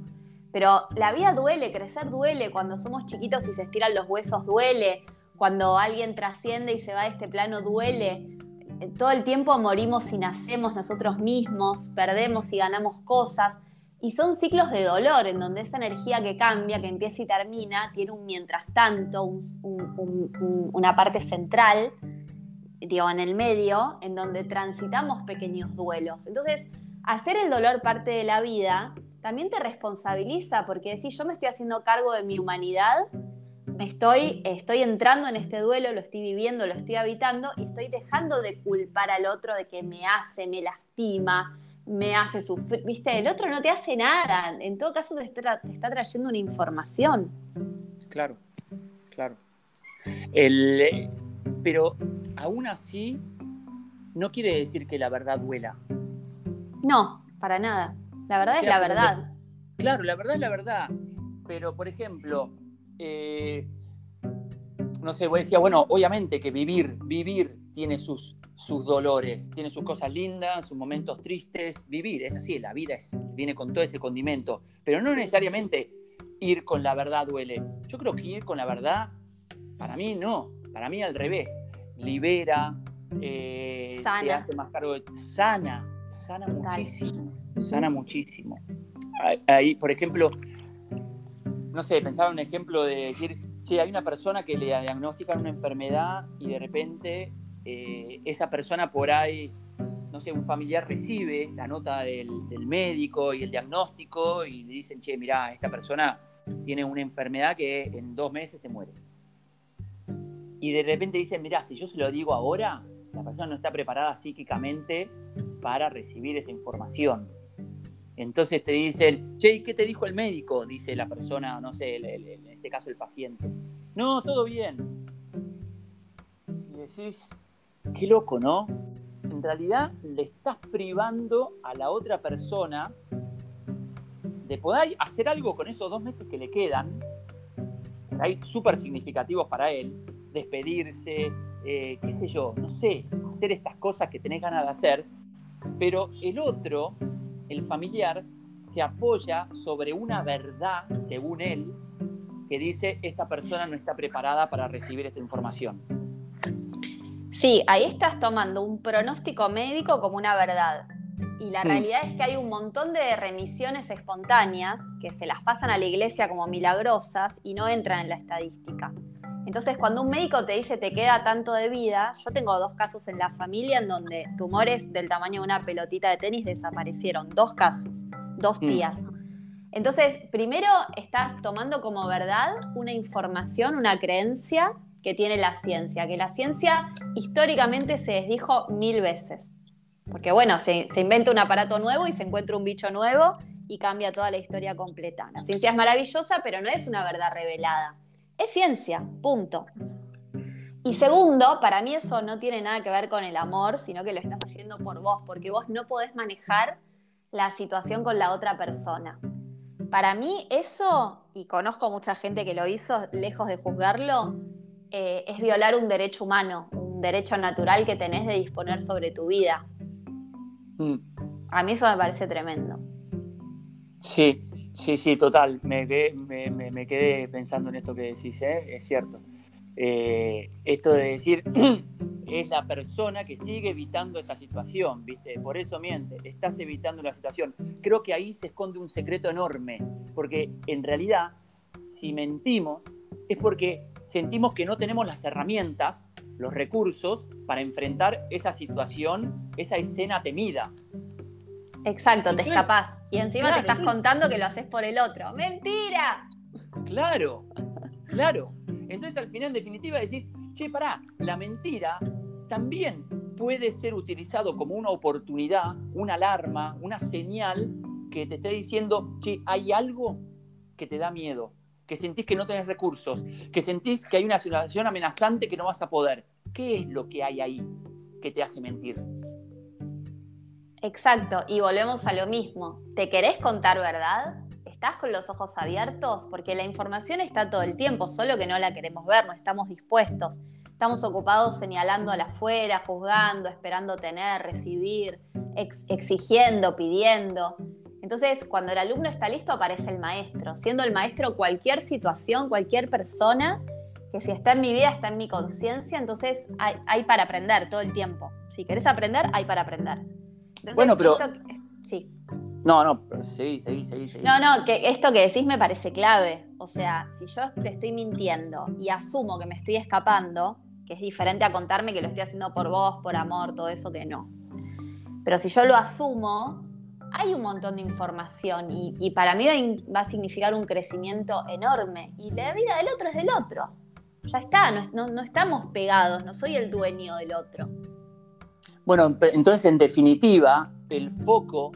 Pero la vida duele, crecer duele, cuando somos chiquitos y se estiran los huesos duele, cuando alguien trasciende y se va de este plano duele, todo el tiempo morimos y nacemos nosotros mismos, perdemos y ganamos cosas. Y son ciclos de dolor en donde esa energía que cambia, que empieza y termina, tiene un mientras tanto, un, un, un, una parte central, digo, en el medio, en donde transitamos pequeños duelos. Entonces, hacer el dolor parte de la vida también te responsabiliza, porque si yo me estoy haciendo cargo de mi humanidad, estoy, estoy entrando en este duelo, lo estoy viviendo, lo estoy habitando y estoy dejando de culpar al otro de que me hace, me lastima, me hace sufrir. Viste, el otro no te hace nada. En todo caso, te está, te está trayendo una información. Claro, claro. El, pero aún así, no quiere decir que la verdad duela. No, para nada. La verdad es la verdad. claro, la verdad es la verdad. Pero, por ejemplo, eh, no sé, vos decía, bueno, obviamente que vivir, vivir tiene sus, sus dolores, tiene sus cosas lindas, sus momentos tristes. Vivir, es así, la vida viene con todo ese condimento. Pero no necesariamente ir con la verdad duele. Yo creo que ir con la verdad, para mí no, para mí al revés. Libera, eh, sana. más cargo sana, sana muchísimo, sana muchísimo. Ahí, por ejemplo, no sé, pensaba en un ejemplo de decir, si hay una persona que le diagnostican una enfermedad y de repente eh, esa persona por ahí, no sé, un familiar recibe la nota del, médico y el diagnóstico y le dicen, che, mirá, esta persona tiene una enfermedad que en dos meses se muere. Y de repente dicen, mirá, si yo se lo digo ahora, la persona no está preparada psíquicamente para recibir esa información. Entonces te dicen, che, ¿qué te dijo el médico? Dice la persona, no sé, en este caso el paciente. No, todo bien. Y decís, qué loco, ¿no? En realidad le estás privando a la otra persona de poder hacer algo con esos dos meses que le quedan, hay súper significativos para él, despedirse, eh, qué sé yo, no sé, hacer estas cosas que tenés ganas de hacer, pero el otro el familiar se apoya sobre una verdad, según él, que dice esta persona no está preparada para recibir esta información. Sí, ahí estás tomando un pronóstico médico como una verdad. Y la mm. realidad es que hay un montón de remisiones espontáneas que se las pasan a la iglesia como milagrosas y no entran en la estadística. Entonces, cuando un médico te dice te queda tanto de vida, yo tengo dos casos en la familia en donde tumores del tamaño de una pelotita de tenis desaparecieron. Dos casos, dos mm. tías. Entonces, primero estás tomando como verdad una información, una creencia que tiene la ciencia, que la ciencia históricamente se desdijo mil veces. Porque bueno, se, se inventa un aparato nuevo y se encuentra un bicho nuevo y cambia toda la historia completa. La ciencia es maravillosa, pero no es una verdad revelada es ciencia, punto. Y segundo, para mí eso no tiene nada que ver con el amor, sino que lo estás haciendo por vos, porque vos no podés manejar la situación con la otra persona. Para mí eso, y conozco mucha gente que lo hizo, lejos de juzgarlo, eh, es violar un derecho humano, un derecho natural que tenés de disponer sobre tu vida. Mm. A mí eso me parece tremendo. Sí, Sí, sí, total. Me quedé, pensando en esto que decís, ¿eh? es cierto. Eh, esto de decir, es la persona que sigue evitando esta situación, ¿viste? Por eso miente, estás evitando la situación. Creo que ahí se esconde un secreto enorme, porque en realidad, si mentimos, es porque sentimos que no tenemos las herramientas, los recursos para enfrentar esa situación, esa escena temida. Exacto, te escapás. Y encima te estás contando que lo haces por el otro. ¡Mentira! Claro, claro. Entonces al final, en definitiva, decís, che, pará, la mentira también puede ser utilizado como una oportunidad, una alarma, una señal que te esté diciendo, che, hay algo que te da miedo, que sentís que no tenés recursos, que sentís que hay una situación amenazante que no vas a poder. ¿Qué es lo que hay ahí que te hace mentir? Exacto, y volvemos a lo mismo. ¿Te querés contar verdad? ¿Estás con los ojos abiertos? Porque la información está todo el tiempo, solo que no la queremos ver, no estamos dispuestos. Estamos ocupados señalando a la afuera, juzgando, esperando tener, recibir, exigiendo, pidiendo. Entonces, cuando el alumno está listo, aparece el maestro, siendo el maestro cualquier situación, cualquier persona, que si está en mi vida, está en mi conciencia, entonces hay, hay para aprender todo el tiempo. Si querés aprender, hay para aprender bueno, pero. sí. No, no, sí, seguí, seguí, seguí. No, no, que esto que decís me parece clave. O sea, si yo te estoy mintiendo y asumo que me estoy escapando, que es diferente a contarme que lo estoy haciendo por vos, por amor, todo eso que no. Pero si yo lo asumo, hay un montón de información y, para mí va, a significar un crecimiento enorme. Y la vida del otro es del otro. Ya está, no estamos pegados, no soy el dueño del otro. Bueno, entonces en definitiva, el foco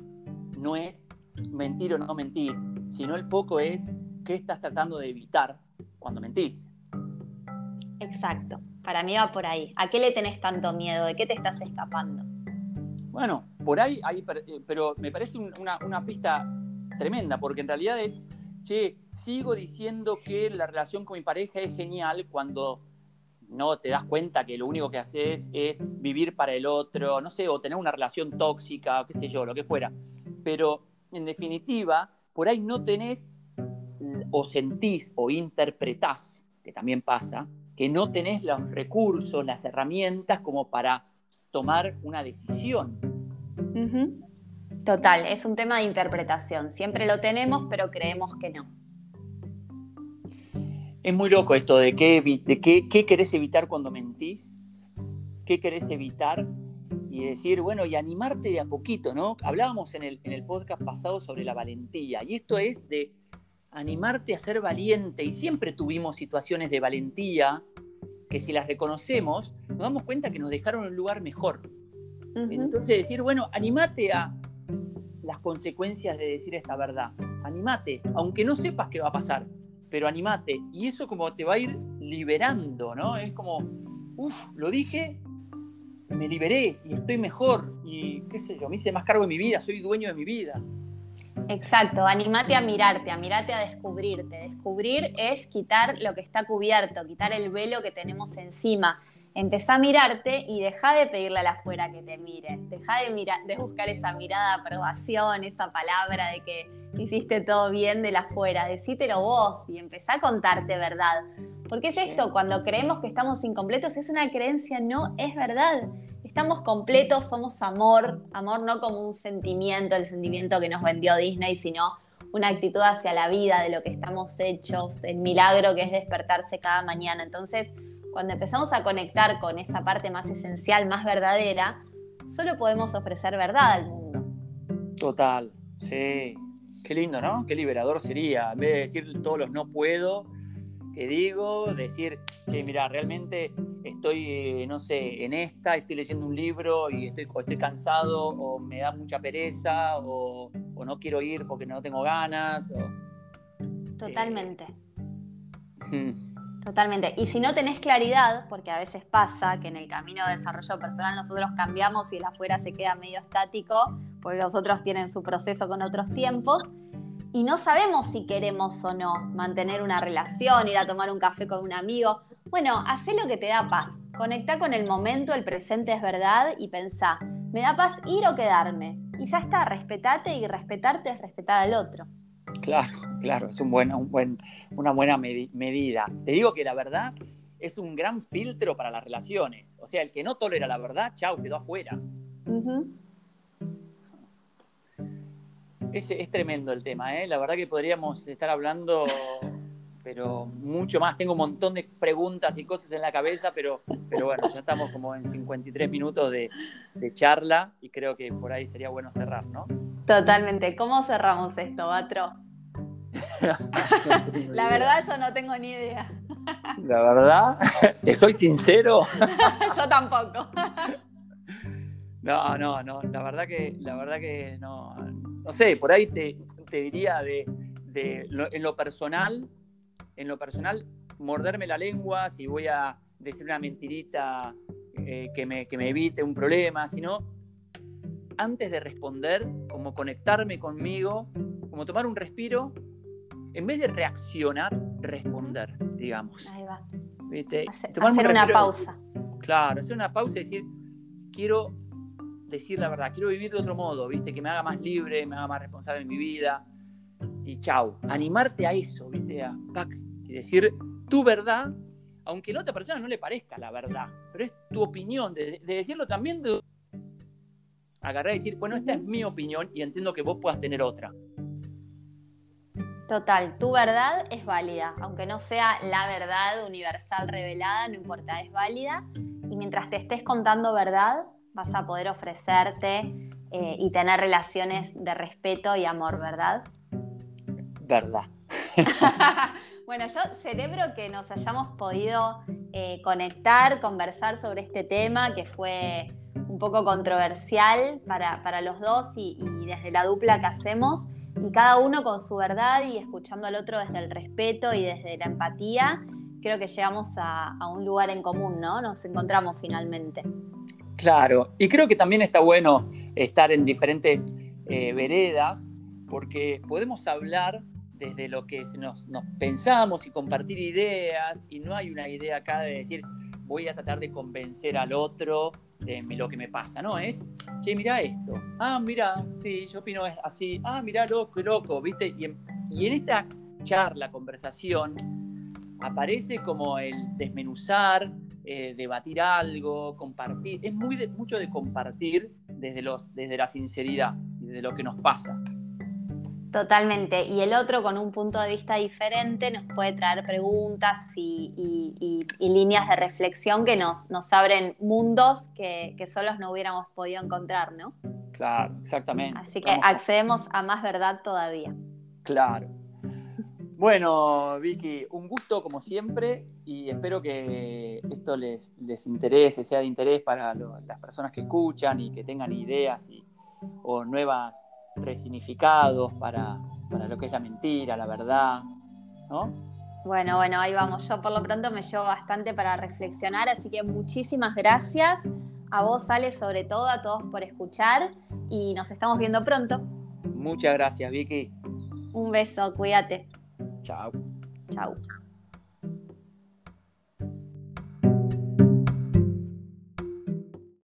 no es mentir o no mentir, sino el foco es qué estás tratando de evitar cuando mentís. Exacto. Para mí va por ahí. ¿A qué le tenés tanto miedo? ¿De qué te estás escapando? Bueno, por ahí, ahí eh, pero me parece una, una pista tremenda, porque en realidad es, che, sigo diciendo que la relación con mi pareja es genial cuando no te das cuenta que lo único que haces es vivir para el otro, no sé, o tener una relación tóxica, qué sé yo, lo que fuera. Pero en definitiva, por ahí no tenés o sentís o interpretás, que también pasa, que no tenés los recursos, las herramientas como para tomar una decisión. Total, es un tema de interpretación. Siempre lo tenemos, pero creemos que no. Es muy loco esto de qué, de qué, querés evitar cuando mentís, qué querés evitar y decir, bueno, y animarte de a poquito, ¿no? Hablábamos en el, en el podcast pasado sobre la valentía y esto es de animarte a ser valiente y siempre tuvimos situaciones de valentía que si las reconocemos nos damos cuenta que nos dejaron en un lugar mejor. Entonces decir, bueno, animate a las consecuencias de decir esta verdad, animate, aunque no sepas qué va a pasar, pero animate. Y eso como te va a ir liberando, ¿no? Es como, uff, lo dije, me liberé y estoy mejor y qué sé yo, me hice más cargo de mi vida, soy dueño de mi vida. Exacto, animate a mirarte, a mirarte a descubrirte. Descubrir es quitar lo que está cubierto, quitar el velo que tenemos encima. Empezá a mirarte y deja de pedirle a la afuera que te mire. Deja de, de buscar esa mirada de aprobación, esa palabra de que hiciste todo bien de la afuera. Decítelo vos y empezá a contarte verdad. Porque es esto, cuando creemos que estamos incompletos, es una creencia, no es verdad estamos completos, somos amor, amor no como un sentimiento, el sentimiento que nos vendió Disney, sino una actitud hacia la vida, de lo que estamos hechos, el milagro que es despertarse cada mañana. Entonces, cuando empezamos a conectar con esa parte más esencial, más verdadera, solo podemos ofrecer verdad al mundo. Total, sí. Qué lindo, ¿no? Qué liberador sería. En vez de decir todos los no puedo, que digo, decir, che, mira, realmente estoy, eh, no sé, en esta, estoy leyendo un libro y estoy, estoy cansado, o me da mucha pereza, o, no quiero ir porque no tengo ganas. Totalmente. Eh, Totalmente. Y si no tenés claridad, porque a veces pasa que en el camino de desarrollo personal nosotros cambiamos y el afuera se queda medio estático, porque los otros tienen su proceso con otros tiempos, y no sabemos si queremos o no mantener una relación, ir a tomar un café con un amigo. Bueno, haz lo que te da paz. Conecta con el momento, el presente es verdad y pensá, ¿me da paz ir o quedarme? Y ya está, respetate y respetarte es respetar al otro. Claro, claro, es un buen, un buen, una buena medida. Te digo que la verdad es un gran filtro para las relaciones. O sea, el que no tolera la verdad, chao, quedó afuera. Es, es, tremendo el tema, ¿eh? La verdad que podríamos estar hablando, pero mucho más. Tengo un montón de preguntas y cosas en la cabeza, pero, pero bueno, ya estamos como en 53 minutos de, de charla y creo que por ahí sería bueno cerrar, ¿no? Totalmente. ¿Cómo cerramos esto, Batro? la verdad yo no tengo ni idea. La verdad, te soy sincero. yo tampoco. No, no, no, la verdad que, la verdad que no, no sé, por ahí te, diría de, en lo personal, en lo personal, morderme la lengua si voy a decir una mentirita eh, que, me, que me evite un problema, sino antes de responder, como conectarme conmigo, como tomar un respiro, en vez de reaccionar, responder, digamos. Ahí va. hacer una pausa. Claro, hacer una pausa y decir, quiero decir la verdad, quiero vivir de otro modo, ¿viste? Que me haga más libre, me haga más responsable en mi vida. Y chau, animarte a eso, ¿viste? A, y decir tu verdad, aunque a la otra persona no le parezca la verdad, pero es tu opinión, de, decirlo también de agarrar y decir, bueno, esta es mi opinión y entiendo que vos puedas tener otra. Total, tu verdad es válida, aunque no sea la verdad universal revelada, no importa, es válida. Y mientras te estés contando verdad, vas a poder ofrecerte eh, y tener relaciones de respeto y amor, ¿verdad? Verdad. bueno, yo celebro que nos hayamos podido eh, conectar, conversar sobre este tema que fue poco controversial para, los dos y, desde la dupla que hacemos. y cada uno con su verdad y escuchando al otro desde el respeto y desde la empatía, creo que llegamos a, un lugar en común, ¿no? Nos encontramos finalmente. Claro, y creo que también está bueno estar en diferentes eh, veredas, porque podemos hablar desde lo que nos, nos, pensamos y compartir ideas, y no hay una idea acá de decir, voy a tratar de convencer al otro de lo que me pasa, ¿no? Es, che, mira esto, ah, mira, sí, yo opino así, ah, mira, loco, loco, ¿viste? Y en, y en esta charla, conversación, aparece como el desmenuzar, eh, debatir algo, compartir. Es muy mucho de compartir desde, los, desde la sinceridad, desde lo que nos pasa. Totalmente. Y el otro con un punto de vista diferente nos puede traer preguntas y, líneas de reflexión que nos, nos abren mundos que, que, solos no hubiéramos podido encontrar, ¿no? Claro, exactamente. Así que accedemos a más verdad todavía. Claro. Bueno, Vicky, un gusto como siempre y espero que esto les, les interese, sea de interés para las personas que escuchan y que tengan ideas y, o nuevas resignificados para, para lo que es la mentira, la verdad, ¿no? Bueno, bueno, ahí vamos. Yo por lo pronto me llevo bastante para reflexionar, así que muchísimas gracias. A vos, Ale, sobre todo, a todos por escuchar y nos estamos viendo pronto. Muchas gracias, Vicky. Un beso, cuídate. Chao. Chao.